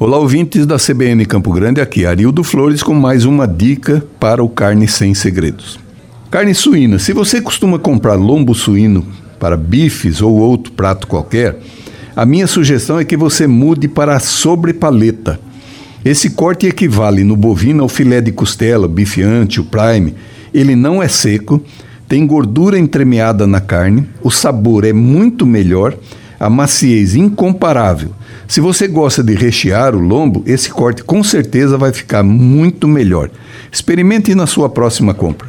Olá, ouvintes da CBN Campo Grande, aqui Arildo Flores com mais uma dica para o Carne Sem Segredos. Carne suína. Se você costuma comprar lombo suíno para bifes ou outro prato qualquer, a minha sugestão é que você mude para a sobrepaleta. Esse corte equivale no bovino ao filé de costela, bife ante, o prime. Ele não é seco, tem gordura entremeada na carne, o sabor é muito melhor a maciez incomparável. Se você gosta de rechear o lombo, esse corte com certeza vai ficar muito melhor. Experimente na sua próxima compra.